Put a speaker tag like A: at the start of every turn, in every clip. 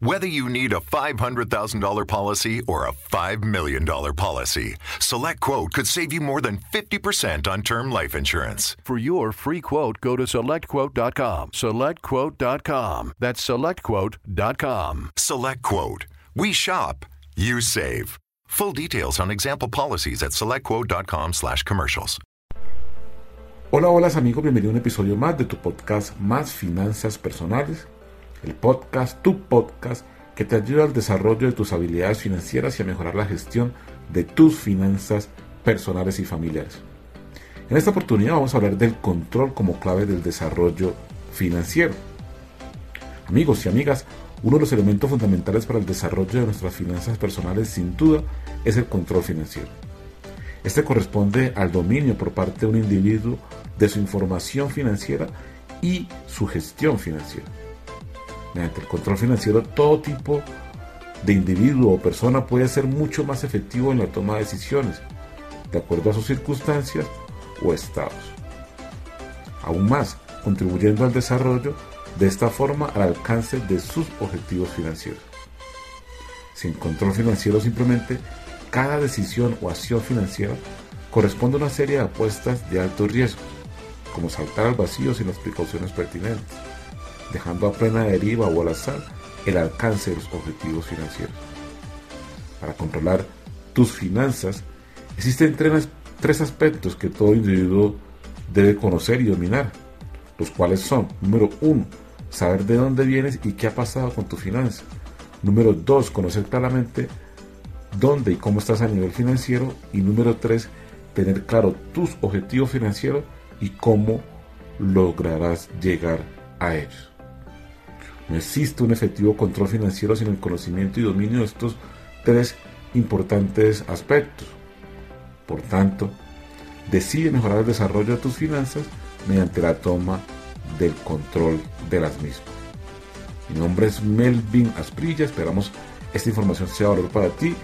A: Whether you need a $500,000 policy or a $5 million policy, Select Quote could save you more than 50% on term life insurance.
B: For your free quote, go to selectquote.com. Selectquote.com. That's selectquote.com.
A: Select Quote. We shop, you save. Full details on example policies at selectquote.com slash commercials.
C: Hola, hola amigos, bienvenido a un episodio más de tu podcast Más Finanzas Personales. El podcast, tu podcast, que te ayuda al desarrollo de tus habilidades financieras y a mejorar la gestión de tus finanzas personales y familiares. En esta oportunidad vamos a hablar del control como clave del desarrollo financiero. Amigos y amigas, uno de los elementos fundamentales para el desarrollo de nuestras finanzas personales sin duda es el control financiero. Este corresponde al dominio por parte de un individuo de su información financiera y su gestión financiera. El control financiero, todo tipo de individuo o persona puede ser mucho más efectivo en la toma de decisiones, de acuerdo a sus circunstancias o estados. Aún más, contribuyendo al desarrollo de esta forma al alcance de sus objetivos financieros. Sin control financiero simplemente, cada decisión o acción financiera corresponde a una serie de apuestas de alto riesgo, como saltar al vacío sin las precauciones pertinentes dejando a plena deriva o al azar el alcance de los objetivos financieros. Para controlar tus finanzas, existen tres aspectos que todo individuo debe conocer y dominar, los cuales son, número uno, saber de dónde vienes y qué ha pasado con tu finanza. Número dos, conocer claramente dónde y cómo estás a nivel financiero. Y número tres, tener claro tus objetivos financieros y cómo lograrás llegar a ellos. No existe un efectivo control financiero sin el conocimiento y dominio de estos tres importantes aspectos. Por tanto, decide mejorar el desarrollo de tus finanzas mediante la toma del control de las mismas. Mi nombre es Melvin Asprilla, esperamos esta información sea valor para ti.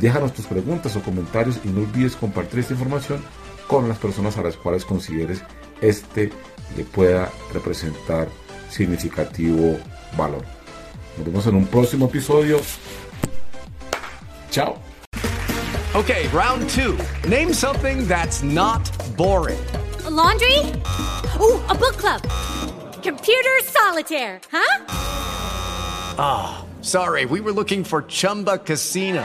C: Déjanos tus preguntas o comentarios y no olvides compartir esta información con las personas a las cuales consideres este le pueda representar significativo valor. Nos vemos en un próximo episodio. Chao.
D: Okay, round two. Name something that's not boring.
E: A laundry? Ooh, a book club. Computer solitaire, huh?
D: Ah, oh, sorry, we were looking for Chumba Casino.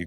F: he